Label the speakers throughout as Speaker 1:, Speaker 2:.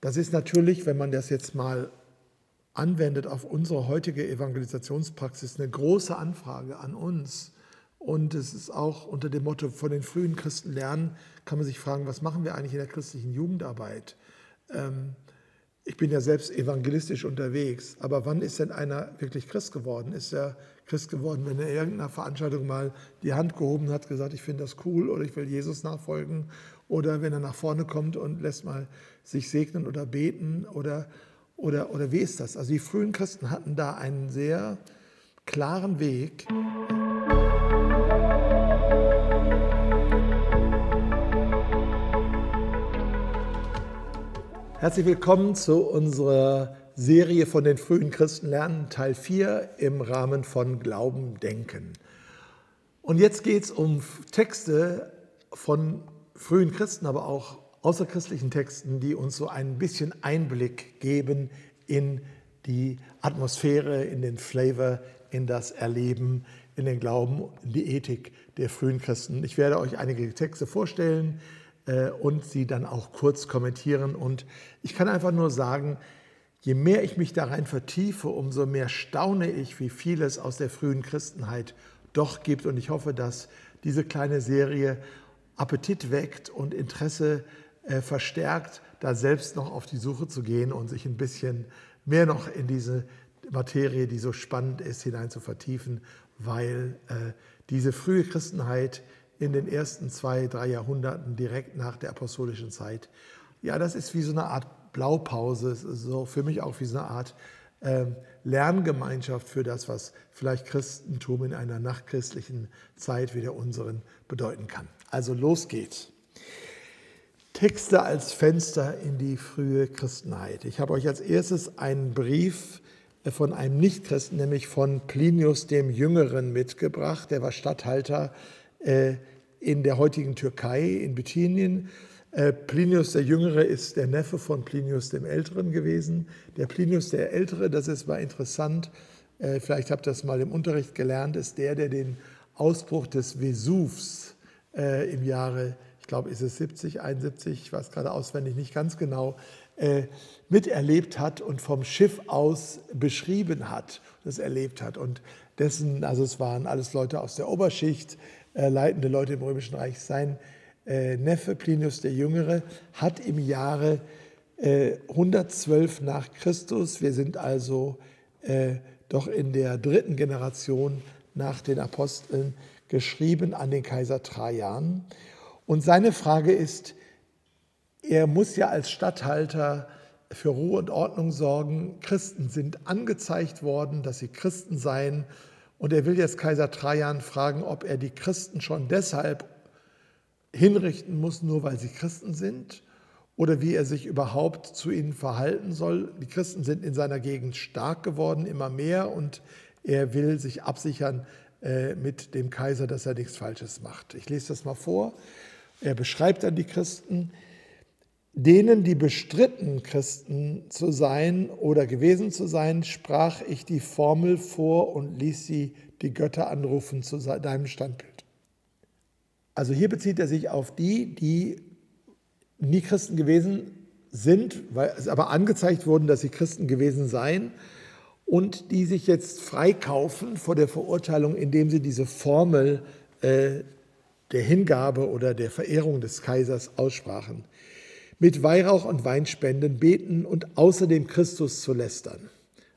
Speaker 1: Das ist natürlich, wenn man das jetzt mal anwendet auf unsere heutige Evangelisationspraxis, eine große Anfrage an uns. Und es ist auch unter dem Motto von den frühen Christen lernen, kann man sich fragen, was machen wir eigentlich in der christlichen Jugendarbeit? Ähm, ich bin ja selbst evangelistisch unterwegs, aber wann ist denn einer wirklich Christ geworden? Ist er Christ geworden, wenn er in irgendeiner Veranstaltung mal die Hand gehoben hat, gesagt, ich finde das cool oder ich will Jesus nachfolgen oder wenn er nach vorne kommt und lässt mal sich segnen oder beten oder, oder, oder wie ist das? Also die frühen Christen hatten da einen sehr klaren Weg. Herzlich willkommen zu unserer Serie von den frühen Christen lernen, Teil 4 im Rahmen von Glauben, Denken. Und jetzt geht es um Texte von frühen Christen, aber auch außerchristlichen Texten, die uns so ein bisschen Einblick geben in die Atmosphäre, in den Flavor, in das Erleben, in den Glauben, in die Ethik der frühen Christen. Ich werde euch einige Texte vorstellen, äh, und sie dann auch kurz kommentieren. Und ich kann einfach nur sagen, je mehr ich mich darein vertiefe, umso mehr staune ich, wie viel es aus der frühen Christenheit doch gibt. Und ich hoffe, dass diese kleine Serie Appetit weckt und Interesse äh, verstärkt, da selbst noch auf die Suche zu gehen und sich ein bisschen mehr noch in diese Materie, die so spannend ist, hinein zu vertiefen, weil äh, diese frühe Christenheit in den ersten zwei, drei Jahrhunderten direkt nach der apostolischen Zeit. Ja, das ist wie so eine Art Blaupause, so für mich auch wie so eine Art äh, Lerngemeinschaft für das, was vielleicht Christentum in einer nachchristlichen Zeit wie der unseren bedeuten kann. Also los geht's. Texte als Fenster in die frühe Christenheit. Ich habe euch als erstes einen Brief äh, von einem Nichtchristen, nämlich von Plinius dem Jüngeren mitgebracht. Der war Statthalter äh, in der heutigen Türkei, in Bithynien. Äh, Plinius der Jüngere ist der Neffe von Plinius dem Älteren gewesen. Der Plinius der Ältere, das ist mal interessant, vielleicht habt ihr das mal im Unterricht gelernt, ist der, der den Ausbruch des Vesuvs im Jahre, ich glaube, ist es 70, 71, ich weiß gerade auswendig nicht ganz genau, miterlebt hat und vom Schiff aus beschrieben hat, das erlebt hat. Und dessen, also es waren alles Leute aus der Oberschicht, äh, leitende Leute im Römischen Reich. Sein äh, Neffe Plinius der Jüngere hat im Jahre äh, 112 nach Christus, wir sind also äh, doch in der dritten Generation nach den Aposteln, geschrieben an den Kaiser Trajan. Und seine Frage ist, er muss ja als Statthalter für Ruhe und Ordnung sorgen. Christen sind angezeigt worden, dass sie Christen seien und er will jetzt Kaiser Trajan fragen, ob er die Christen schon deshalb hinrichten muss, nur weil sie Christen sind, oder wie er sich überhaupt zu ihnen verhalten soll. Die Christen sind in seiner Gegend stark geworden, immer mehr, und er will sich absichern mit dem Kaiser, dass er nichts Falsches macht. Ich lese das mal vor. Er beschreibt dann die Christen, Denen, die bestritten, Christen zu sein oder gewesen zu sein, sprach ich die Formel vor und ließ sie die Götter anrufen zu deinem Standbild. Also hier bezieht er sich auf die, die nie Christen gewesen sind, weil es aber angezeigt wurden, dass sie Christen gewesen seien und die sich jetzt freikaufen vor der Verurteilung, indem sie diese Formel äh, der Hingabe oder der Verehrung des Kaisers aussprachen mit Weihrauch und Weinspenden beten und außerdem Christus zu lästern.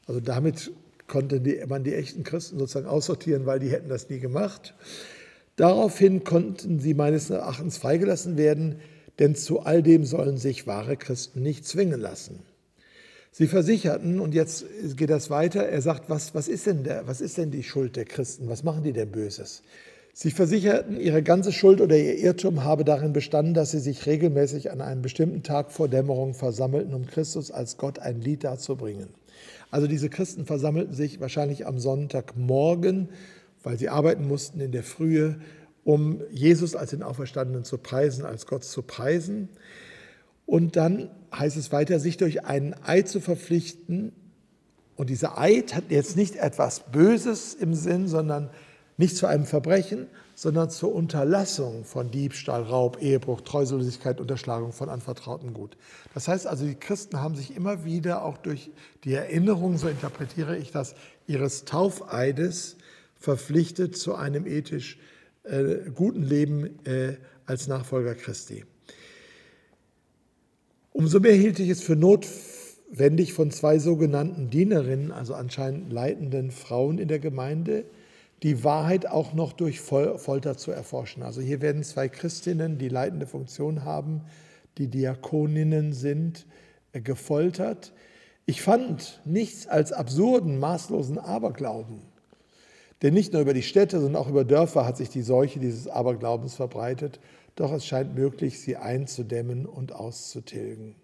Speaker 1: Also damit konnte man die echten Christen sozusagen aussortieren, weil die hätten das nie gemacht. Daraufhin konnten sie meines Erachtens freigelassen werden, denn zu all dem sollen sich wahre Christen nicht zwingen lassen. Sie versicherten, und jetzt geht das weiter, er sagt, was, was, ist denn der, was ist denn die Schuld der Christen? Was machen die denn Böses? Sie versicherten, ihre ganze Schuld oder ihr Irrtum habe darin bestanden, dass sie sich regelmäßig an einem bestimmten Tag vor Dämmerung versammelten, um Christus als Gott ein Lied darzubringen. Also diese Christen versammelten sich wahrscheinlich am Sonntagmorgen, weil sie arbeiten mussten in der Frühe, um Jesus als den Auferstandenen zu preisen, als Gott zu preisen. Und dann heißt es weiter, sich durch einen Eid zu verpflichten. Und dieser Eid hat jetzt nicht etwas Böses im Sinn, sondern Nicht zu einem Verbrechen, sondern zur Unterlassung von Diebstahl, Raub, Ehebruch, Treulosigkeit, Unterschlagung von anvertrautem Gut. Das heißt also, die Christen haben sich immer wieder auch durch die Erinnerung, so interpretiere ich das, ihres Taufeides verpflichtet zu einem ethisch äh, guten Leben äh, als Nachfolger Christi. Umso mehr hielt ich es für notwendig, von zwei sogenannten Dienerinnen, also anscheinend leitenden Frauen in der Gemeinde, die Wahrheit auch noch durch Folter zu erforschen. Also hier werden zwei Christinnen, die leitende Funktion haben, die Diakoninnen sind, äh, gefoltert. Ich fand nichts als absurden, maßlosen Aberglauben. Denn nicht nur über die Städte, sondern auch über Dörfer hat sich die Seuche dieses Aberglaubens verbreitet. Doch es scheint möglich, sie einzudämmen und auszutilgen.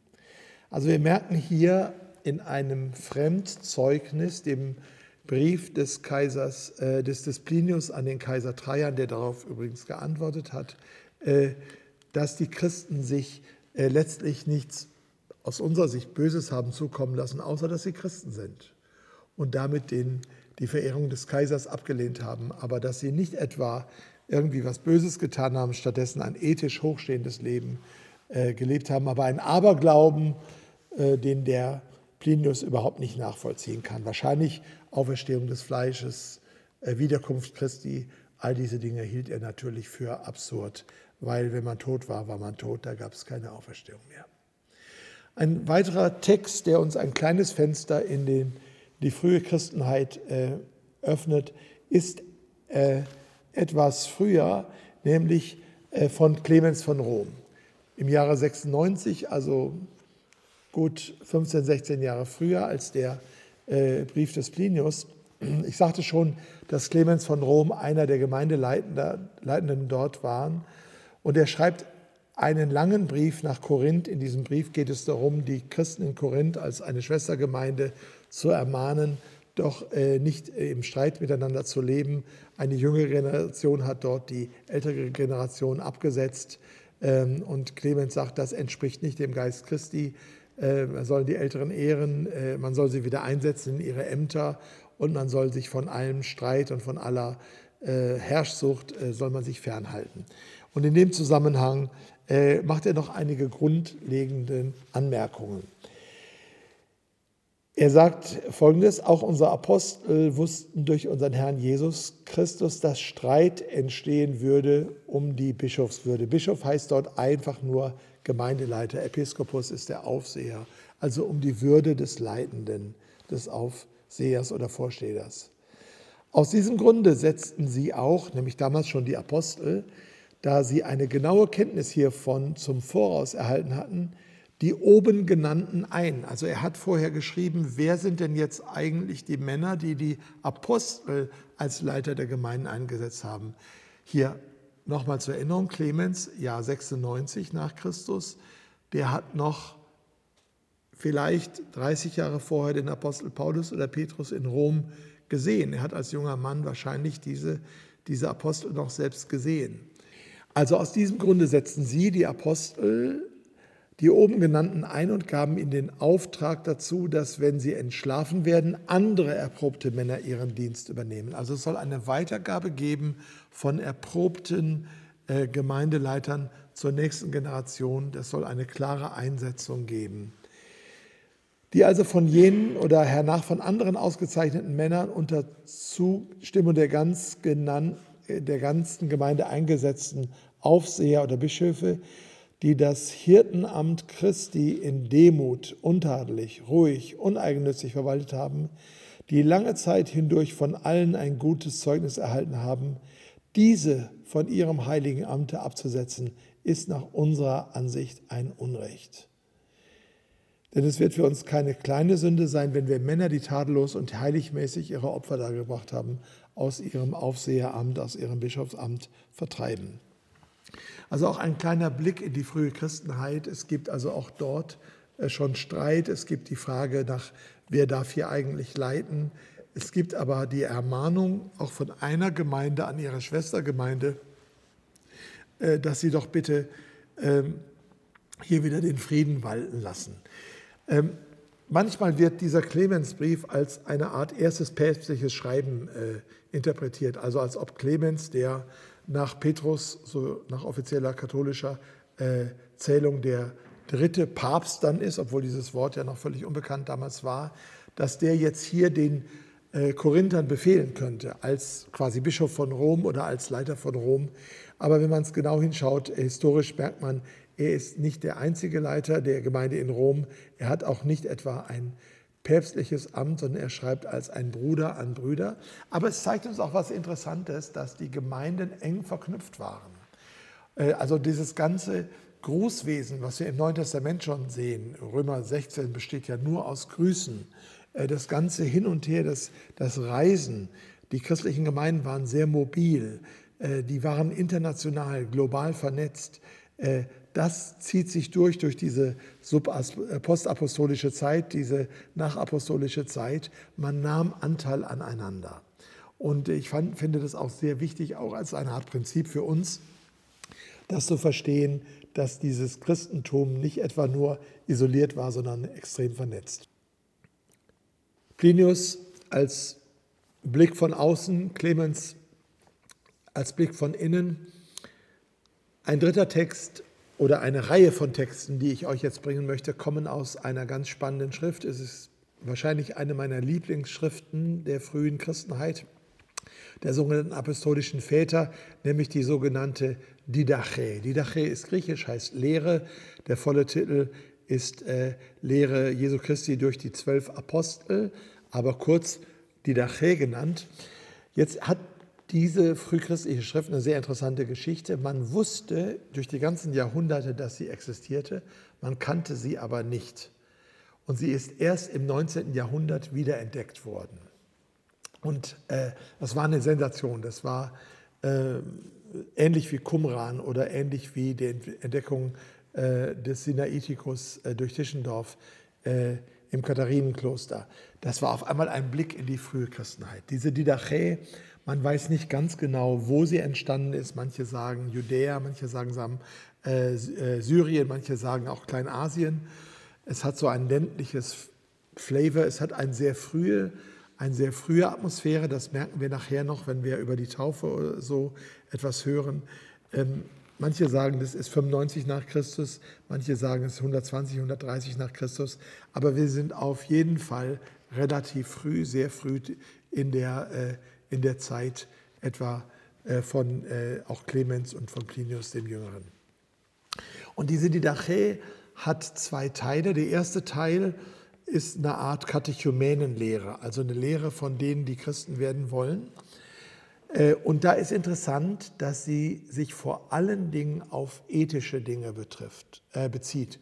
Speaker 1: Also wir merken hier in einem Fremdzeugnis, dem Brief des Kaisers, äh, des, des Plinius an den Kaiser Trajan, der darauf übrigens geantwortet hat, äh, dass die Christen sich äh, letztlich nichts aus unserer Sicht Böses haben zukommen lassen, außer dass sie Christen sind und damit den, die Verehrung des Kaisers abgelehnt haben, aber dass sie nicht etwa irgendwie was Böses getan haben, stattdessen ein ethisch hochstehendes Leben äh, gelebt haben, aber ein Aberglauben, äh, den der Plinius überhaupt nicht nachvollziehen kann. Wahrscheinlich Auferstehung des Fleisches, äh, Wiederkunft Christi, all diese Dinge hielt er natürlich für absurd, weil wenn man tot war, war man tot, da gab es keine Auferstehung mehr. Ein weiterer Text, der uns ein kleines Fenster in den, die frühe Christenheit äh, öffnet, ist äh, etwas früher, nämlich äh, von Clemens von Rom. Im Jahre 96, also gut 15, 16 Jahre früher als der äh, Brief des Plinius. Ich sagte schon, dass Clemens von Rom einer der Gemeindeleitenden dort war. Und er schreibt einen langen Brief nach Korinth. In diesem Brief geht es darum, die Christen in Korinth als eine Schwestergemeinde zu ermahnen, doch äh, nicht äh, im Streit miteinander zu leben. Eine jüngere Generation hat dort die ältere Generation abgesetzt. Ähm, und Clemens sagt, das entspricht nicht dem Geist Christi. Äh, man soll die Älteren ehren, man soll sie wieder einsetzen in ihre Ämter und man soll sich von allem Streit und von aller Herrschsucht soll man sich fernhalten. Und in dem Zusammenhang macht er noch einige grundlegende Anmerkungen. Er sagt folgendes, auch unsere Apostel wussten durch unseren Herrn Jesus Christus, dass Streit entstehen würde um die Bischofswürde. Bischof heißt dort einfach nur Gemeindeleiter, Episkopus ist der Aufseher, also um die Würde des Leitenden, des Aufsehers oder Vorstehers. Aus diesem Grunde setzten sie auch, nämlich damals schon die Apostel, da sie eine genaue Kenntnis hiervon zum Voraus erhalten hatten, die oben genannten ein. Also er hat vorher geschrieben, wer sind denn jetzt eigentlich die Männer, die die Apostel als Leiter der Gemeinden eingesetzt haben. Hier Nochmal zur Erinnerung, Clemens, Jahr 96 nach Christus, der hat noch vielleicht 30 Jahre vorher den Apostel Paulus oder Petrus in Rom gesehen. Er hat als junger Mann wahrscheinlich diese, diese Apostel noch selbst gesehen. Also aus diesem Grunde setzten sie, die Apostel, die oben genannten ein und gaben ihnen den Auftrag dazu, dass, wenn sie entschlafen werden, andere erprobte Männer ihren Dienst übernehmen. Also es soll eine Weitergabe geben von erprobten äh, Gemeindeleitern zur nächsten Generation. Das soll eine klare Einsetzung geben. Die also von jenen oder hernach von anderen ausgezeichneten Männern unter Zustimmung der, ganz genannt, der ganzen Gemeinde eingesetzten Aufseher oder Bischöfe die das Hirtenamt Christi in Demut, untadelig, ruhig, uneigennützig verwaltet haben, die lange Zeit hindurch von allen ein gutes Zeugnis erhalten haben, diese von ihrem heiligen Amte abzusetzen, ist nach unserer Ansicht ein Unrecht. Denn es wird für uns keine kleine Sünde sein, wenn wir Männer, die tadellos und heiligmäßig ihre Opfer dargebracht haben, aus ihrem Aufseheramt, aus ihrem Bischofsamt vertreiben. Also auch ein kleiner Blick in die frühe Christenheit. Es gibt also auch dort äh, schon Streit. Es gibt die Frage nach, wer darf hier eigentlich leiten. Es gibt aber die Ermahnung auch von einer Gemeinde an ihre Schwestergemeinde, äh, dass sie doch bitte ähm, hier wieder den Frieden walten lassen. Ähm, manchmal wird dieser Clemensbrief als eine Art erstes päpstliches Schreiben äh, interpretiert, also als ob Clemens, der nach Petrus, so nach offizieller katholischer äh, Zählung der dritte Papst dann ist, obwohl dieses Wort ja noch völlig unbekannt damals war, dass der jetzt hier den äh, Korinthern befehlen könnte, als quasi Bischof von Rom oder als Leiter von Rom. Aber wenn man es genau hinschaut, historisch merkt man, er ist nicht der einzige Leiter der Gemeinde in Rom. Er hat auch nicht etwa ein päpstliches Amt, sondern er schreibt als ein Bruder an Brüder. Aber es zeigt uns auch was Interessantes, dass die Gemeinden eng verknüpft waren. Äh, also dieses ganze Grußwesen, was wir im Neuen Testament schon sehen, Römer 16 besteht ja nur aus Grüßen, äh, das ganze Hin und Her, das, das Reisen, die christlichen Gemeinden waren sehr mobil, äh, die waren international, global vernetzt. Das zieht sich durch, durch diese postapostolische Zeit, diese nachapostolische Zeit. Man nahm Anteil aneinander. Und ich fand, finde das auch sehr wichtig, auch als eine Art Prinzip für uns, das zu verstehen, dass dieses Christentum nicht etwa nur isoliert war, sondern extrem vernetzt. Plinius als Blick von außen, Clemens als Blick von innen. Ein dritter Text oder eine Reihe von Texten, die ich euch jetzt bringen möchte, kommen aus einer ganz spannenden Schrift. Es ist wahrscheinlich eine meiner Lieblingsschriften der frühen Christenheit, der sogenannten apostolischen Väter, nämlich die sogenannte Didache. Didache ist griechisch, heißt Lehre. Der volle Titel ist äh, Lehre Jesu Christi durch die zwölf Apostel, aber kurz Didache genannt. Jetzt hat diese frühchristliche Schrift eine sehr interessante Geschichte. Man wusste durch die ganzen Jahrhunderte, dass sie existierte, man kannte sie aber nicht. Und sie ist erst im 19. Jahrhundert wiederentdeckt worden. Und äh, das war eine Sensation. Das war äh, ähnlich wie Qumran oder ähnlich wie die Entdeckung äh, des Sinaiticus äh, durch Tischendorf äh, im Katharinenkloster. Das war auf einmal ein Blick in die frühe Christenheit. Diese Didache, man weiß nicht ganz genau, wo sie entstanden ist. Manche sagen Judäa, manche sagen äh, Syrien, manche sagen auch Kleinasien. Es hat so ein ländliches Flavor, es hat ein sehr frühe eine sehr frühe Atmosphäre, das merken wir nachher noch, wenn wir über die Taufe oder so etwas hören. Ähm, manche sagen, das ist 95 nach Christus, manche sagen, es ist 120, 130 nach Christus, aber wir sind auf jeden Fall relativ früh, sehr früh in der, äh, in der Zeit etwa äh, von äh, auch Clemens und von Plinius dem Jüngeren. Und diese Didache hat zwei Teile. Der erste Teil ist eine Art Katechumänenlehre, also eine Lehre von denen, die Christen werden wollen. Äh, und da ist interessant, dass sie sich vor allen Dingen auf ethische Dinge betrifft, äh, bezieht.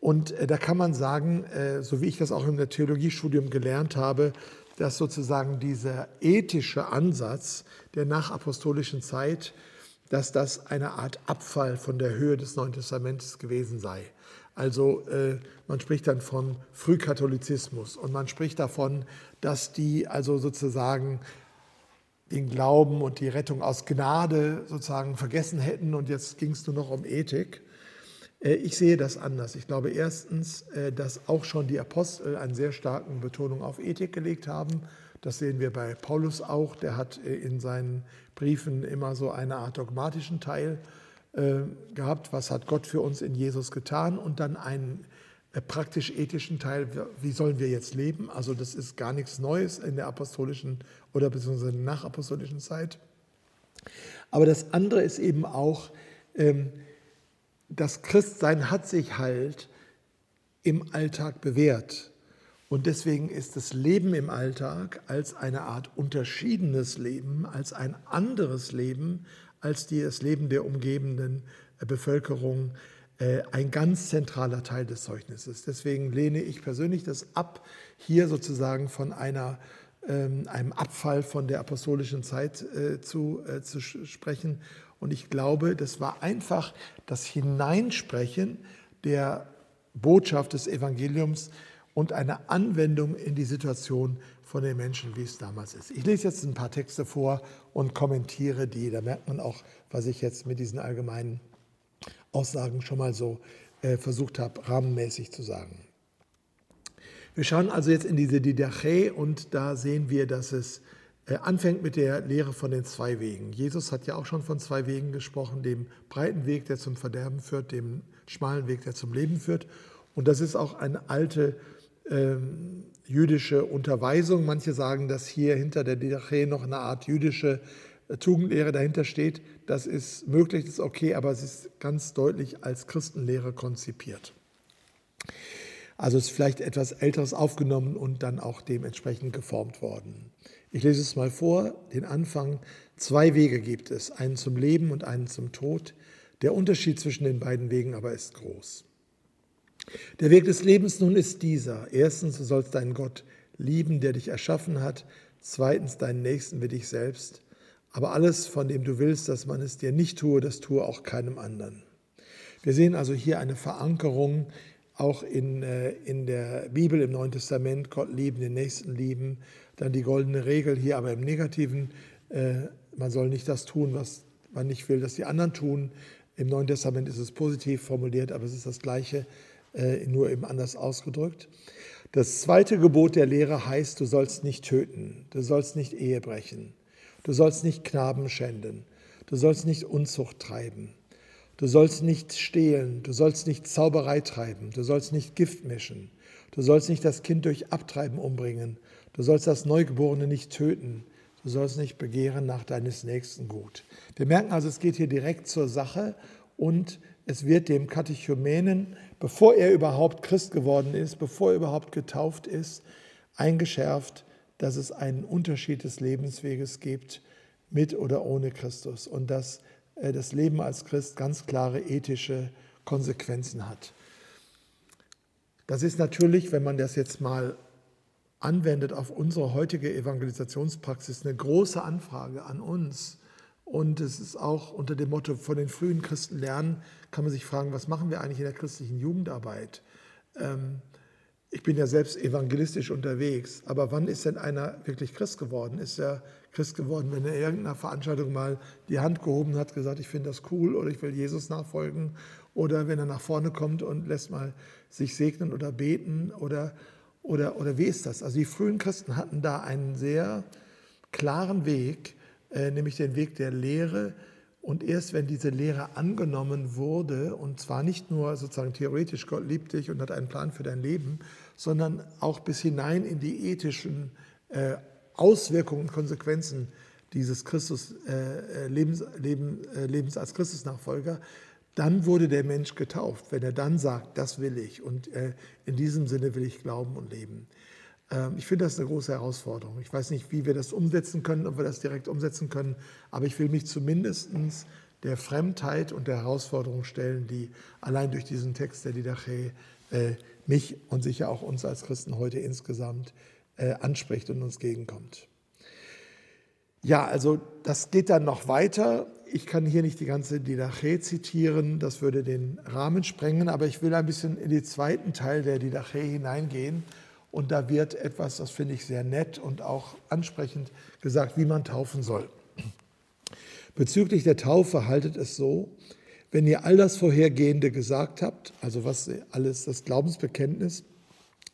Speaker 1: Und äh, da kann man sagen, äh, so wie ich das auch im Theologiestudium gelernt habe, dass sozusagen dieser ethische Ansatz der nachapostolischen Zeit, dass das eine Art Abfall von der Höhe des Neuen Testamentes gewesen sei. Also äh, man spricht dann von Frühkatholizismus und man spricht davon, dass die also sozusagen den Glauben und die Rettung aus Gnade sozusagen vergessen hätten und jetzt ging es nur noch um Ethik. Äh, ich sehe das anders. Ich glaube erstens, äh, dass auch schon die Apostel eine sehr starke Betonung auf Ethik gelegt haben. Das sehen wir bei Paulus auch. Der hat äh, in seinen Briefen immer so eine Art dogmatischen Teil gehabt, was hat Gott für uns in Jesus getan und dann einen praktisch-ethischen Teil, wie sollen wir jetzt leben. Also das ist gar nichts Neues in der apostolischen oder beziehungsweise nachapostolischen Zeit. Aber das andere ist eben auch, ähm, das Christsein hat sich halt im Alltag bewährt. Und deswegen ist das Leben im Alltag als eine Art unterschiedenes Leben, als ein anderes Leben, als das Leben der umgebenden äh, Bevölkerung äh, ein ganz zentraler Teil des Zeugnisses. Deswegen lehne ich persönlich das ab, hier sozusagen von einer, ähm, einem Abfall von der apostolischen Zeit äh, zu, zu sprechen. Und ich glaube, das war einfach das Hineinsprechen der Botschaft des Evangeliums und eine Anwendung in die Situation von den Menschen, wie es damals ist. Ich lese jetzt ein paar Texte vor und kommentiere die. Da merkt man auch, was ich jetzt mit diesen allgemeinen Aussagen schon mal so äh, versucht habe, rahmenmäßig zu sagen. Wir schauen also jetzt in diese Didache und da sehen wir, dass es anfängt mit der Lehre von den zwei Wegen. Jesus hat ja auch schon von zwei Wegen gesprochen, dem breiten Weg, der zum Verderben führt, dem schmalen Weg, der zum Leben führt. Und das ist auch eine alte ähm, jüdische Unterweisung. Manche sagen, dass hier hinter der Didache noch eine Art jüdische äh, Tugendlehre dahinter steht. Das ist möglich, das ist okay, aber es ist ganz deutlich als Christenlehre konzipiert. Also ist vielleicht etwas Älteres aufgenommen und dann auch dementsprechend geformt worden. Ich lese es mal vor, den Anfang. Zwei Wege gibt es, einen zum Leben und einen zum Tod. Der Unterschied zwischen den beiden Wegen aber ist groß. Der Weg des Lebens nun ist dieser. Erstens, du sollst deinen Gott lieben, der dich erschaffen hat. Zweitens, deinen Nächsten wie dich selbst. Aber alles, von dem du willst, dass man es dir nicht tue, das tue auch keinem anderen. Wir sehen also hier eine Verankerung auch in, äh, in der Bibel im Neuen Testament, Gott lieben, den Nächsten lieben, dann die goldene Regel hier aber im Negativen, äh, man soll nicht das tun, was man nicht will, dass die anderen tun. Im Neuen Testament ist es positiv formuliert, aber es ist das Gleiche, äh, nur eben anders ausgedrückt. Das zweite Gebot der Lehre heißt, du sollst nicht töten, du sollst nicht Ehe brechen, du sollst nicht Knaben schänden, du sollst nicht Unzucht treiben, Du sollst nicht stehlen, du sollst nicht Zauberei treiben, du sollst nicht Gift mischen, du sollst nicht das Kind durch Abtreiben umbringen, du sollst das Neugeborene nicht töten, du sollst nicht begehren nach deines Nächsten Gut. Wir merken also, es geht hier direkt zur Sache und es wird dem Katechumenen, bevor er überhaupt Christ geworden ist, bevor er überhaupt getauft ist, eingeschärft, dass es einen Unterschied des Lebensweges gibt mit oder ohne Christus und dass das Leben als Christ ganz klare ethische Konsequenzen hat. Das ist natürlich, wenn man das jetzt mal anwendet auf unsere heutige Evangelisationspraxis, eine große Anfrage an uns. Und es ist auch unter dem Motto von den frühen Christen lernen, kann man sich fragen, was machen wir eigentlich in der christlichen Jugendarbeit? Ähm, ich bin ja selbst evangelistisch unterwegs, aber wann ist denn einer wirklich Christ geworden? Ist er Christ geworden, wenn er in irgendeiner Veranstaltung mal die Hand gehoben hat, gesagt, ich finde das cool oder ich will Jesus nachfolgen oder wenn er nach vorne kommt und lässt mal sich segnen oder beten oder, oder, oder wie ist das? Also die frühen Christen hatten da einen sehr klaren Weg, äh, nämlich den Weg der Lehre, und erst wenn diese Lehre angenommen wurde, und zwar nicht nur sozusagen theoretisch, Gott liebt dich und hat einen Plan für dein Leben, sondern auch bis hinein in die ethischen äh, Auswirkungen und Konsequenzen dieses Christus, äh, äh Lebens, Leben, äh, Lebens als Christusnachfolger, dann wurde der Mensch getauft, wenn er dann sagt, das will ich und äh, in diesem Sinne will ich glauben und leben. Ähm, ich finde das eine große Herausforderung. Ich weiß nicht, wie wir das umsetzen können, ob wir das direkt umsetzen können, aber ich will mich zumindest der Fremdheit und der Herausforderung stellen, die allein durch diesen Text der Didache äh, mich und sicher auch uns als Christen heute insgesamt äh, anspricht und uns gegenkommt. Ja, also das geht dann noch weiter. Ich kann hier nicht die ganze Didache zitieren, das würde den Rahmen sprengen, aber ich will ein bisschen in den zweiten Teil der Didache hineingehen und da wird etwas, das finde ich sehr nett und auch ansprechend gesagt, wie man taufen soll. Bezüglich der Taufe haltet es so, wenn ihr all das Vorhergehende gesagt habt, also was alles das Glaubensbekenntnis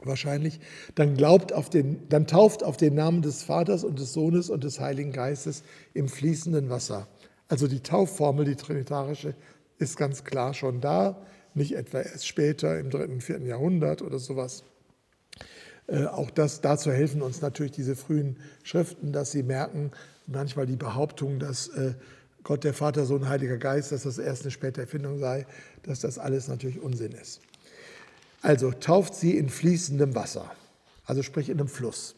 Speaker 1: wahrscheinlich, dann glaubt auf den, dann tauft auf den Namen des Vaters und des Sohnes und des Heiligen Geistes im fließenden Wasser. Also die Taufformel, die trinitarische, ist ganz klar schon da, nicht etwa erst später im dritten, vierten Jahrhundert oder sowas. Äh, auch das, dazu helfen uns natürlich diese frühen Schriften, dass sie merken, manchmal die Behauptung, dass äh, Gott, der Vater, Sohn, Heiliger Geist, dass das erst eine späte Erfindung sei, dass das alles natürlich Unsinn ist. Also tauft sie in fließendem Wasser, also sprich in einem Fluss.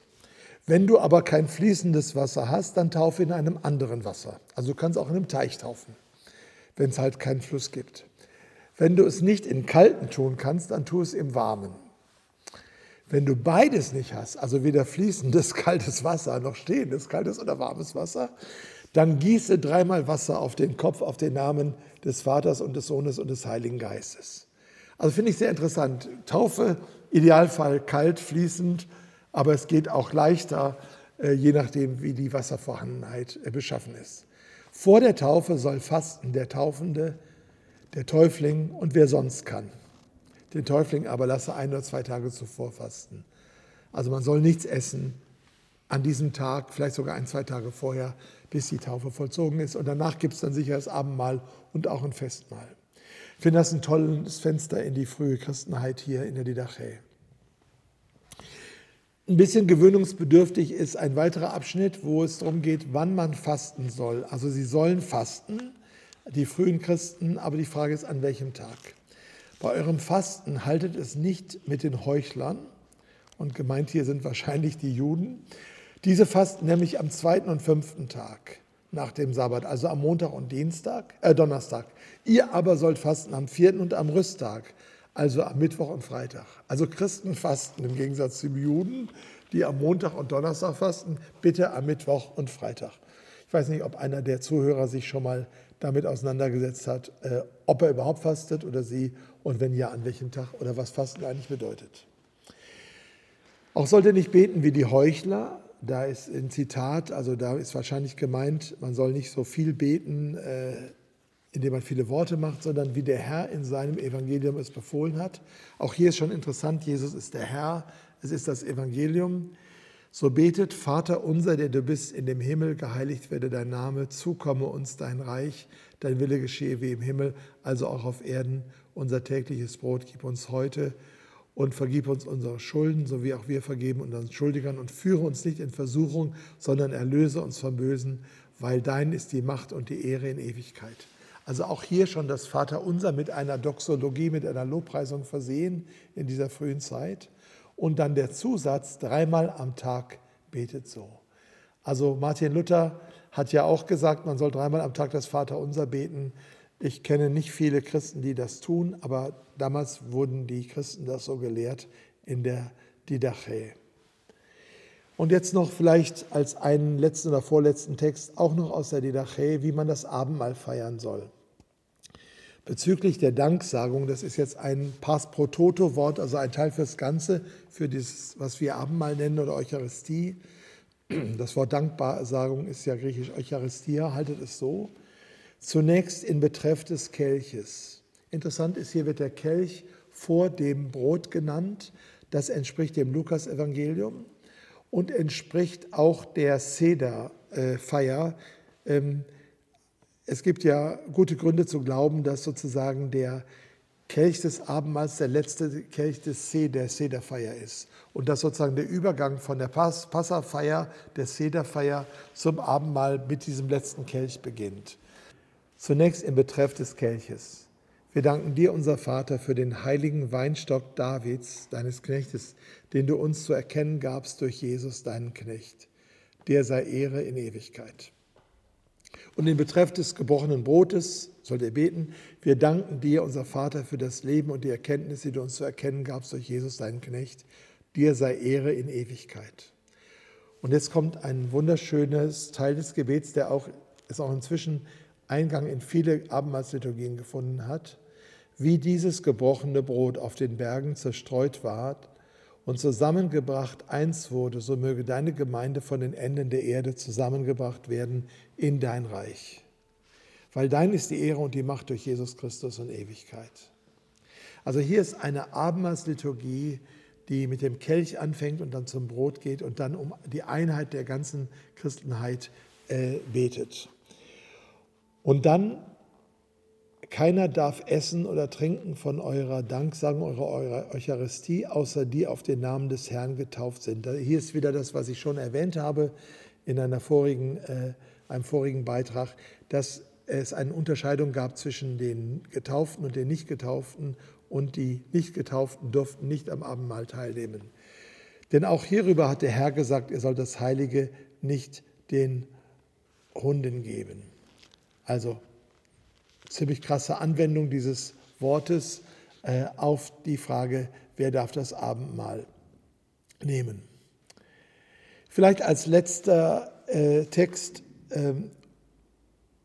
Speaker 1: Wenn du aber kein fließendes Wasser hast, dann taufe in einem anderen Wasser. Also du kannst auch in einem Teich taufen, wenn es halt keinen Fluss gibt. Wenn du es nicht in kalten tun kannst, dann tu es im warmen. Wenn du beides nicht hast, also weder fließendes kaltes Wasser noch stehendes kaltes oder warmes Wasser, dann gieße dreimal Wasser auf den Kopf, auf den Namen des Vaters und des Sohnes und des Heiligen Geistes. Also finde ich sehr interessant. Taufe, Idealfall kalt, fließend, aber es geht auch leichter, äh, je nachdem, wie die Wasservorhandenheit äh, beschaffen ist. Vor der Taufe soll fasten der Taufende, der Täufling und wer sonst kann. Den Täufling aber lasse ein oder zwei Tage zuvor fasten. Also man soll nichts essen an diesem Tag, vielleicht sogar ein, zwei Tage vorher, bis die Taufe vollzogen ist. Und danach gibt es dann sicher das Abendmahl und auch ein Festmahl. Ich finde das ein tolles Fenster in die frühe Christenheit hier in der Didache. Ein bisschen gewöhnungsbedürftig ist ein weiterer Abschnitt, wo es darum geht, wann man fasten soll. Also sie sollen fasten, die frühen Christen, aber die Frage ist, an welchem Tag. Bei eurem Fasten haltet es nicht mit den Heuchlern, und gemeint hier sind wahrscheinlich die Juden, diese fasten nämlich am zweiten und fünften Tag nach dem Sabbat, also am Montag und Dienstag, äh, Donnerstag. Ihr aber sollt fasten am vierten und am Rüsttag, also am Mittwoch und Freitag. Also Christen fasten im Gegensatz zu Juden, die am Montag und Donnerstag fasten, bitte am Mittwoch und Freitag. Ich weiß nicht, ob einer der Zuhörer sich schon mal damit auseinandergesetzt hat, äh, ob er überhaupt fastet oder sie und wenn ja, an welchem Tag oder was Fasten eigentlich bedeutet. Auch sollte nicht beten wie die Heuchler. Da ist ein Zitat, also da ist wahrscheinlich gemeint, man soll nicht so viel beten, äh, indem man viele Worte macht, sondern wie der Herr in seinem Evangelium es befohlen hat. Auch hier ist schon interessant, Jesus ist der Herr, es ist das Evangelium. So betet, Vater unser, der du bist in dem Himmel, geheiligt werde dein Name, zukomme uns dein Reich, dein Wille geschehe wie im Himmel, also auch auf Erden. Unser tägliches Brot gib uns heute und vergib uns unsere Schulden, so wie auch wir vergeben unseren Schuldigern und führe uns nicht in Versuchung, sondern erlöse uns vom Bösen, weil dein ist die Macht und die Ehre in Ewigkeit. Also auch hier schon das Vaterunser mit einer Doxologie, mit einer Lobpreisung versehen in dieser frühen Zeit. Und dann der Zusatz, dreimal am Tag betet so. Also Martin Luther hat ja auch gesagt, man soll dreimal am Tag das Vaterunser beten. Ich kenne nicht viele Christen, die das tun, aber damals wurden die Christen das so gelehrt in der Didache. Und jetzt noch vielleicht als einen letzten oder vorletzten Text auch noch aus der Didache, wie man das Abendmahl feiern soll. Bezüglich der Danksagung, das ist jetzt ein Pass pro Toto Wort, also ein Teil fürs Ganze, für dieses, was wir Abendmahl nennen oder Eucharistie. Das Wort Danksagung ist ja griechisch Eucharistia, haltet es so. Zunächst in Betreff des Kelches. Interessant ist, hier wird der Kelch vor dem Brot genannt. Das entspricht dem Lukas-Evangelium und entspricht auch der Seder-Feier. Ähm, es gibt ja gute Gründe zu glauben, dass sozusagen der Kelch des Abendmahls der letzte Kelch des Seder, Sederfeier ist. Und dass sozusagen der Übergang von der Passafeier, der Sederfeier zum Abendmahl mit diesem letzten Kelch beginnt. Zunächst im Betreff des Kelches. Wir danken dir, unser Vater, für den heiligen Weinstock Davids, deines Knechtes, den du uns zu erkennen gabst durch Jesus, deinen Knecht. Der sei Ehre in Ewigkeit. Und im Betreff des gebrochenen Brotes sollt ihr beten, wir danken dir, unser Vater, für das Leben und die Erkenntnis, die du uns zu erkennen gabst durch Jesus, deinen Knecht. Dir sei Ehre in Ewigkeit. Und jetzt kommt ein wunderschönes Teil des Gebets, der auch, ist auch inzwischen Eingang in viele Abendmahlsliturgien gefunden hat, wie dieses gebrochene Brot auf den Bergen zerstreut ward und zusammengebracht eins wurde, so möge deine Gemeinde von den Enden der Erde zusammengebracht werden in dein Reich. Weil dein ist die Ehre und die Macht durch Jesus Christus in Ewigkeit. Also hier ist eine Abendmahlsliturgie, die mit dem Kelch anfängt und dann zum Brot geht und dann um die Einheit der ganzen Christenheit äh, betet. Und dann, keiner darf essen oder trinken von eurer Danksagung, eurer, Eucharistie, außer die auf den Namen des Herrn getauft sind. Hier ist wieder das, was ich schon erwähnt habe in einer vorigen, äh, einem vorigen Beitrag, dass es eine Unterscheidung gab zwischen den Getauften und den Nicht-Getauften und die Nicht-Getauften durften nicht am Abendmahl teilnehmen. Denn auch hierüber hat der Herr gesagt, er soll das Heilige nicht den Hunden geben. Also ziemlich krasse Anwendung dieses Wortes äh, auf die Frage, wer darf das Abendmahl nehmen. Vielleicht als letzter äh, Text, äh,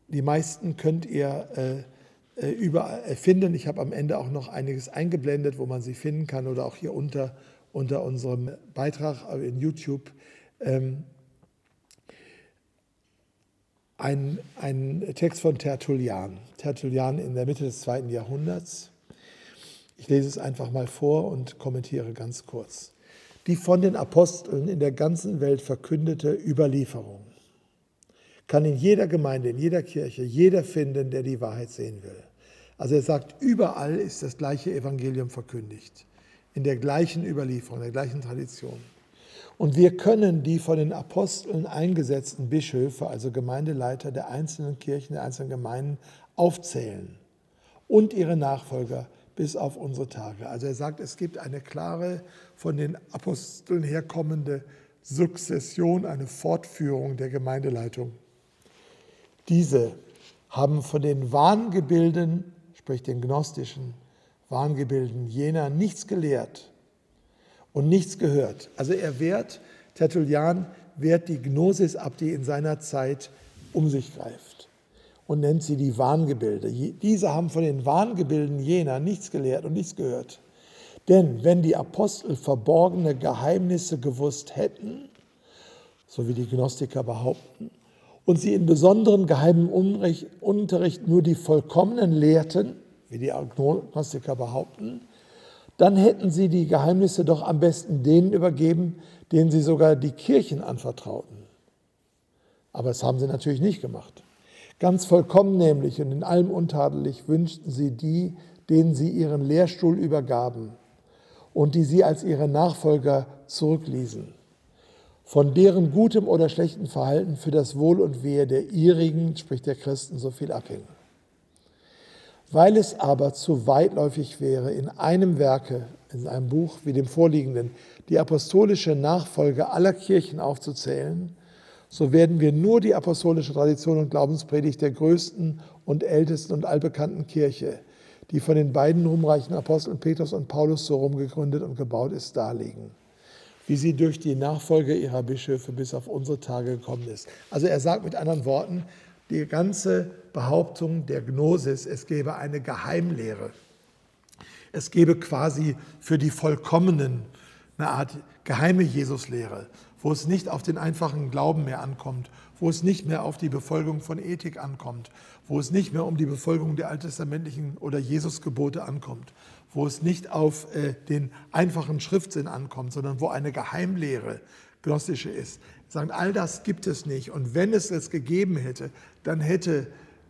Speaker 1: die meisten könnt ihr äh, äh, überall finden. Ich habe am Ende auch noch einiges eingeblendet, wo man sie finden kann oder auch hier unter, unter unserem Beitrag in YouTube. Ähm, ein, ein Text von Tertullian. Tertullian in der Mitte des zweiten Jahrhunderts. Ich lese es einfach mal vor und kommentiere ganz kurz. die von den Aposteln in der ganzen Welt verkündete Überlieferung kann in jeder Gemeinde, in jeder Kirche jeder finden, der die Wahrheit sehen will. Also er sagt, überall ist das gleiche Evangelium verkündigt, in der gleichen Überlieferung, in der gleichen Tradition. Und wir können die von den Aposteln eingesetzten Bischöfe, also Gemeindeleiter der einzelnen Kirchen, der einzelnen Gemeinden, aufzählen und ihre Nachfolger bis auf unsere Tage. Also er sagt, es gibt eine klare, von den Aposteln herkommende Sukzession, eine Fortführung der Gemeindeleitung. Diese haben von den Wahngebilden, sprich den gnostischen Wahngebilden jener, nichts gelehrt und nichts gehört. Also er wehrt, Tertullian wehrt die Gnosis ab, die in seiner Zeit um sich greift und nennt sie die Wahngebilde. Diese haben von den Wahngebilden jener nichts gelehrt und nichts gehört. Denn wenn die Apostel verborgene Geheimnisse gewusst hätten, so wie die Gnostiker behaupten, und sie in besonderem geheimen Unterricht nur die Vollkommenen lehrten, wie die Agnostiker behaupten, dann hätten sie die Geheimnisse doch am besten denen übergeben, denen sie sogar die Kirchen anvertrauten. Aber das haben sie natürlich nicht gemacht. Ganz vollkommen nämlich und in allem untadelig wünschten sie die, denen sie ihren Lehrstuhl übergaben und die sie als ihre Nachfolger zurückließen von deren gutem oder schlechtem Verhalten für das Wohl und Wehe der ihrigen, sprich der Christen, so viel abhängen. Weil es aber zu weitläufig wäre, in einem Werke, in einem Buch wie dem vorliegenden, die apostolische Nachfolge aller Kirchen aufzuzählen, so werden wir nur die apostolische Tradition und Glaubenspredigt der größten und ältesten und allbekannten Kirche, die von den beiden ruhmreichen Aposteln Petrus und Paulus so rumgegründet und gebaut ist, darlegen wie sie durch die Nachfolge ihrer Bischöfe bis auf unsere Tage gekommen ist. Also er sagt mit anderen Worten, die ganze Behauptung der Gnosis, es gäbe eine Geheimlehre. Es gäbe quasi für die Vollkommenen eine Art geheime Jesuslehre, wo es nicht auf den einfachen Glauben mehr ankommt, wo es nicht mehr auf die Befolgung von Ethik ankommt, wo es nicht mehr um die Befolgung der alttestamentlichen oder Jesusgebote ankommt, wo es nicht auf äh, den einfachen Schriftsinn ankommt, sondern wo eine Geheimlehre gnostische ist. Sagen, all das gibt es nicht. Und wenn es es gegeben hätte, dann hätte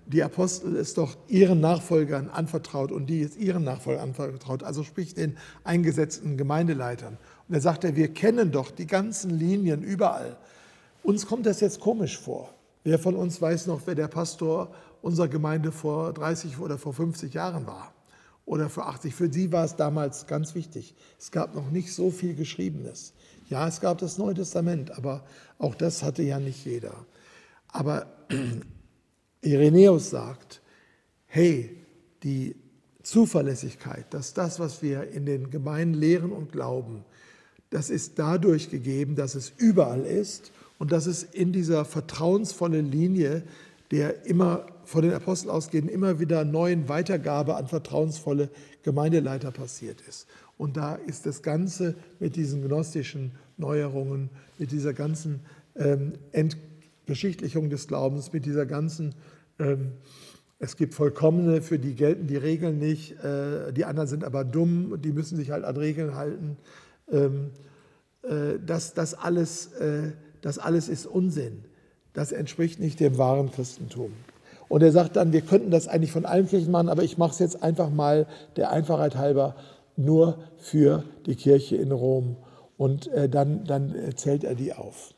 Speaker 1: die Apostel es doch ihren Nachfolgern anvertraut und die es ihren Nachfolgern anvertraut, also sprich den eingesetzten Gemeindeleitern. Und er sagte, wir kennen doch die ganzen Linien überall. Uns kommt das jetzt komisch vor. Wer von uns weiß noch, wer der Pastor unserer Gemeinde vor 30 oder vor 50 Jahren war? oder für 80. Für sie war es damals ganz wichtig. Es gab noch nicht so viel Geschriebenes. Ja, es gab das Neue Testament, aber auch das hatte ja nicht jeder. Aber Irenäus sagt, hey, die Zuverlässigkeit, dass das, was wir in den Gemeinden lehren und glauben, das ist dadurch gegeben, dass es überall ist und dass es in dieser vertrauensvollen Linie der immer von den Aposteln ausgehend immer wieder neuen Weitergabe an vertrauensvolle Gemeindeleiter passiert ist. Und da ist das Ganze mit diesen gnostischen Neuerungen, mit dieser ganzen ähm, Entgeschichtlichung des Glaubens, mit dieser ganzen, ähm, es gibt Vollkommene, für die gelten die Regeln nicht, äh, die anderen sind aber dumm, die müssen sich halt an Regeln halten. Ähm, äh, das, das, alles, äh, das alles ist Unsinn. Das entspricht nicht dem wahren Christentum. Und er sagt dann, wir könnten das eigentlich von allen Kirchen machen, aber ich mache es jetzt einfach mal der Einfachheit halber nur für die Kirche in Rom. Und äh, dann, dann zählt er die auf.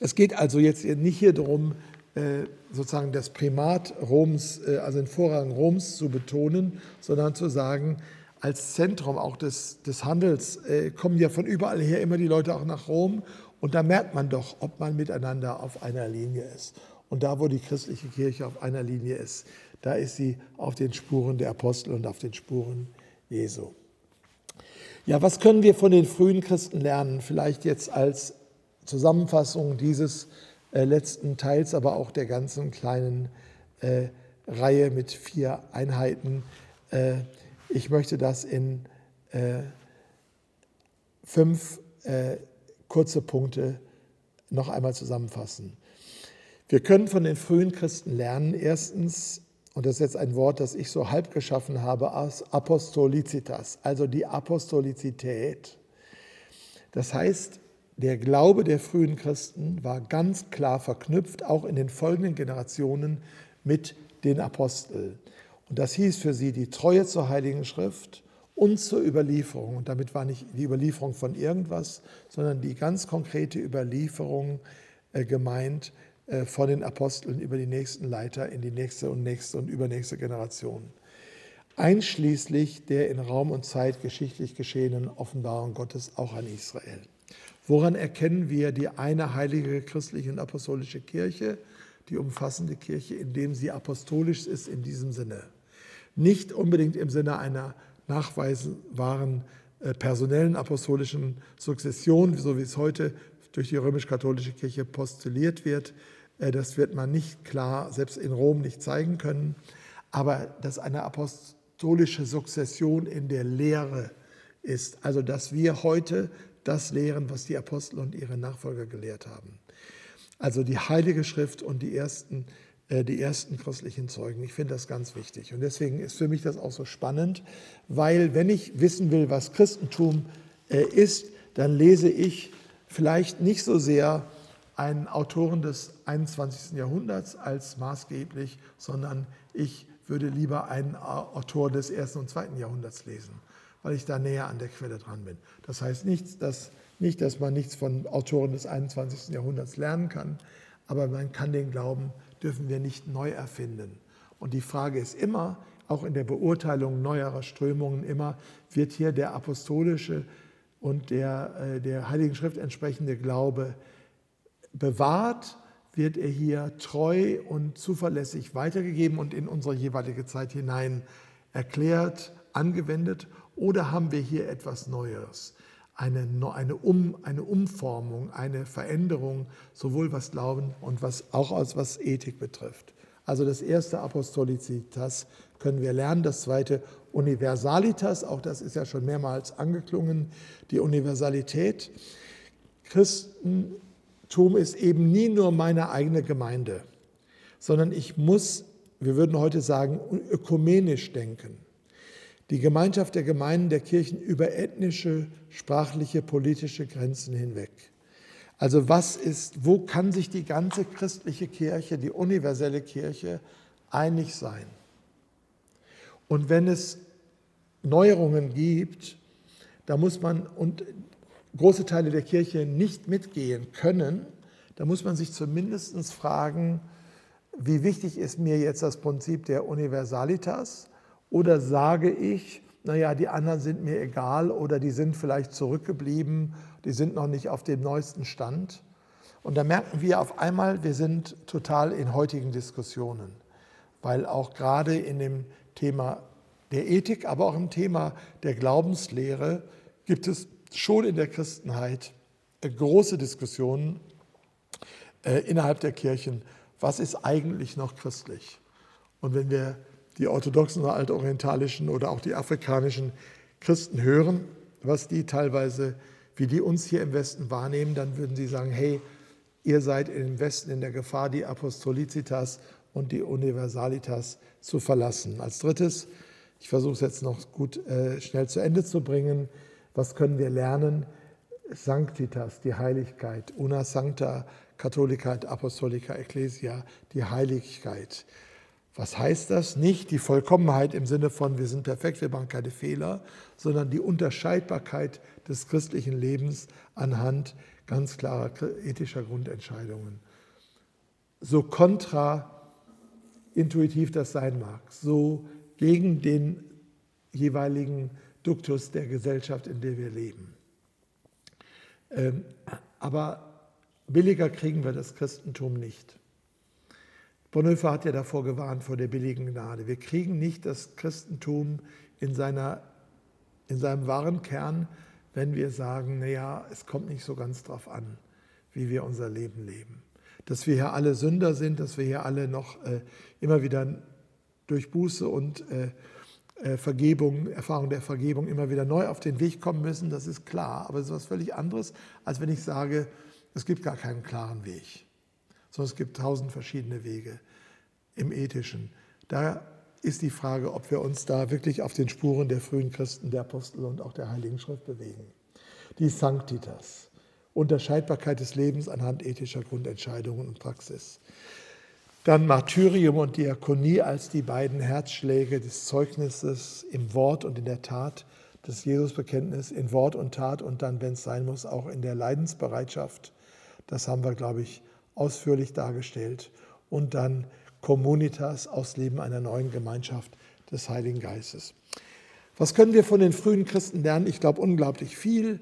Speaker 1: Es geht also jetzt nicht hier darum, äh, sozusagen das Primat Roms, äh, also den Vorrang Roms zu betonen, sondern zu sagen, als Zentrum auch des, des Handels kommen ja von überall her immer die Leute auch nach Rom und da merkt man doch, ob man miteinander auf einer Linie ist. Und da, wo die christliche Kirche auf einer Linie ist, da ist sie auf den Spuren der Apostel und auf den Spuren Jesu. Ja, was können wir von den frühen Christen lernen? Vielleicht jetzt als Zusammenfassung dieses äh, letzten Teils, aber auch der ganzen kleinen äh, Reihe mit vier Einheiten. Äh, ich möchte das in äh, fünf äh, kurze Punkte noch einmal zusammenfassen. Wir können von den frühen Christen lernen, erstens, und das ist jetzt ein Wort, das ich so halb geschaffen habe, Apostolizitas, also die Apostolizität. Das heißt, der Glaube der frühen Christen war ganz klar verknüpft, auch in den folgenden Generationen, mit den Aposteln. Und das hieß für sie die Treue zur Heiligen Schrift und zur Überlieferung. Und damit war nicht die Überlieferung von irgendwas, sondern die ganz konkrete Überlieferung äh, gemeint äh, von den Aposteln über die nächsten Leiter in die nächste und nächste und übernächste Generation. Einschließlich der in Raum und Zeit geschichtlich geschehenen Offenbarung Gottes auch an Israel. Woran erkennen wir die eine heilige christliche und apostolische Kirche, die umfassende Kirche, indem sie apostolisch ist in diesem Sinne? Nicht unbedingt im Sinne einer nachweisbaren äh, personellen apostolischen Sukzession, so wie es heute durch die römisch-katholische Kirche postuliert wird. Äh, das wird man nicht klar, selbst in Rom nicht zeigen können. Aber dass eine apostolische Sukzession in der Lehre ist, also dass wir heute das lehren, was die Apostel und ihre Nachfolger gelehrt haben. Also die Heilige Schrift und die ersten, äh, die ersten christlichen Zeugen. Ich finde das ganz wichtig. Und deswegen ist für mich das auch so spannend, weil wenn ich wissen will, was Christentum äh, ist, dann lese ich vielleicht nicht so sehr einen Autoren des 21. Jahrhunderts als maßgeblich, sondern ich würde lieber einen Autor des ersten und zweiten Jahrhunderts lesen, weil ich da näher an der Quelle dran bin. Das heißt nicht, dass, nicht, dass man nichts von Autoren des 21. Jahrhunderts lernen kann, aber man kann den Glauben, dürfen wir nicht neu erfinden. Und die Frage ist immer, auch in der Beurteilung neuerer Strömungen immer, wird hier der apostolische und der, äh, der Heiligen Schrift entsprechende Glaube bewahrt, wird er hier treu und zuverlässig weitergegeben und in unsere jeweilige Zeit hinein erklärt, angewendet? Oder haben wir hier etwas Neues? Eine, eine, um, eine Umformung, eine Veränderung, sowohl was Glauben und was, auch als was Ethik betrifft. Also das erste Apostolizitas können wir lernen, das zweite Universalitas, auch das ist ja schon mehrmals angeklungen, die Universalität. Christentum ist eben nie nur meine eigene Gemeinde, sondern ich muss, wir würden heute sagen, ökumenisch denken. Die Gemeinschaft der Gemeinden der Kirchen über ethnische, sprachliche, politische Grenzen hinweg. Also was ist, wo kann sich die ganze christliche Kirche, die universelle Kirche einig sein? Und wenn es Neuerungen gibt, da muss man und große Teile der Kirche nicht mitgehen können, da muss man sich zumindest fragen, wie wichtig ist mir jetzt das Prinzip der Universalitas oder sage ich, naja, die anderen sind mir egal oder die sind vielleicht zurückgeblieben, die sind noch nicht auf dem neuesten Stand. Und da merken wir auf einmal, wir sind total in heutigen Diskussionen, weil auch gerade in dem Thema der Ethik, aber auch im Thema der Glaubenslehre gibt es schon in der Christenheit äh, große Diskussionen äh, innerhalb der Kirchen, was ist eigentlich noch christlich? Und wenn wir die orthodoxen oder altorientalischen oder auch die afrikanischen Christen hören, was die teilweise, wie die uns hier im Westen wahrnehmen, dann würden sie sagen, hey, ihr seid im Westen in der Gefahr, die Apostolizitas und die Universalitas zu verlassen. Als drittes, ich versuche es jetzt noch gut äh, schnell zu Ende zu bringen, was können wir lernen? Sanctitas, die Heiligkeit, una sancta Catholica et Apostolica Ecclesia, die Heiligkeit. Was heißt das? Nicht die Vollkommenheit im Sinne von, wir sind perfekt, wir machen keine Fehler, sondern die Unterscheidbarkeit des christlichen Lebens anhand ganz klarer ethischer Grundentscheidungen. So kontraintuitiv das sein mag, so gegen den jeweiligen Duktus der Gesellschaft, in der wir leben. Ähm, aber billiger kriegen wir das Christentum nicht. Bonhoeffer hat ja davor gewarnt, vor der billigen Gnade. Wir kriegen nicht das Christentum in, seiner, in seinem wahren Kern, wenn wir sagen, naja, es kommt nicht so ganz drauf an, wie wir unser Leben leben. Dass wir hier alle Sünder sind, dass wir hier alle noch äh, immer wieder durch Buße und äh, äh, Vergebung, Erfahrung der Vergebung immer wieder neu auf den Weg kommen müssen, das ist klar. Aber es ist was völlig anderes, als wenn ich sage, es gibt gar keinen klaren Weg, sondern es gibt tausend verschiedene Wege im Ethischen. Da ist die Frage, ob wir uns da wirklich auf den Spuren der frühen Christen, der Apostel und auch der Heiligen Schrift bewegen. die Sanctitas, Unterscheidbarkeit des Lebens anhand ethischer Grundentscheidungen und Praxis. Dann Martyrium und Diakonie als die beiden Herzschläge des Zeugnisses im Wort und in der Tat, des Jesusbekenntnis in Wort und Tat und dann, wenn es sein muss, auch in der Leidensbereitschaft. Das haben wir, glaube ich, ausführlich dargestellt. Und dann Communitas, Ausleben einer neuen Gemeinschaft des Heiligen Geistes. Was können wir von den frühen Christen lernen? Ich glaube unglaublich viel.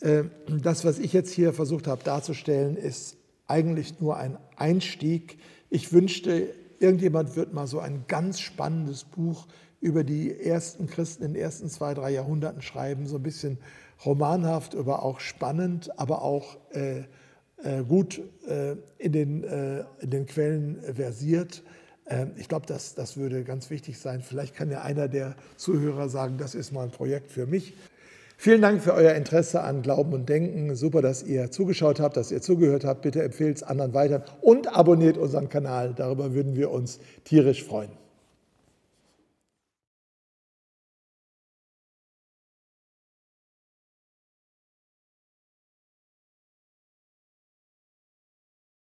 Speaker 1: Äh, das, was ich jetzt hier versucht habe darzustellen, ist eigentlich nur ein Einstieg. Ich wünschte, irgendjemand wird mal so ein ganz spannendes Buch über die ersten Christen in den ersten zwei, drei Jahrhunderten schreiben, so ein bisschen romanhaft, aber auch spannend, aber auch äh, gut äh, in, den, äh, in den Quellen versiert. Ähm, ich glaube, das, das würde ganz wichtig sein. Vielleicht kann ja einer der Zuhörer sagen, das ist mal ein Projekt für mich. Vielen Dank für euer Interesse an Glauben und Denken. Super, dass ihr zugeschaut habt, dass ihr zugehört habt. Bitte empfehlt es anderen weiter und abonniert unseren Kanal. Darüber würden wir uns tierisch freuen.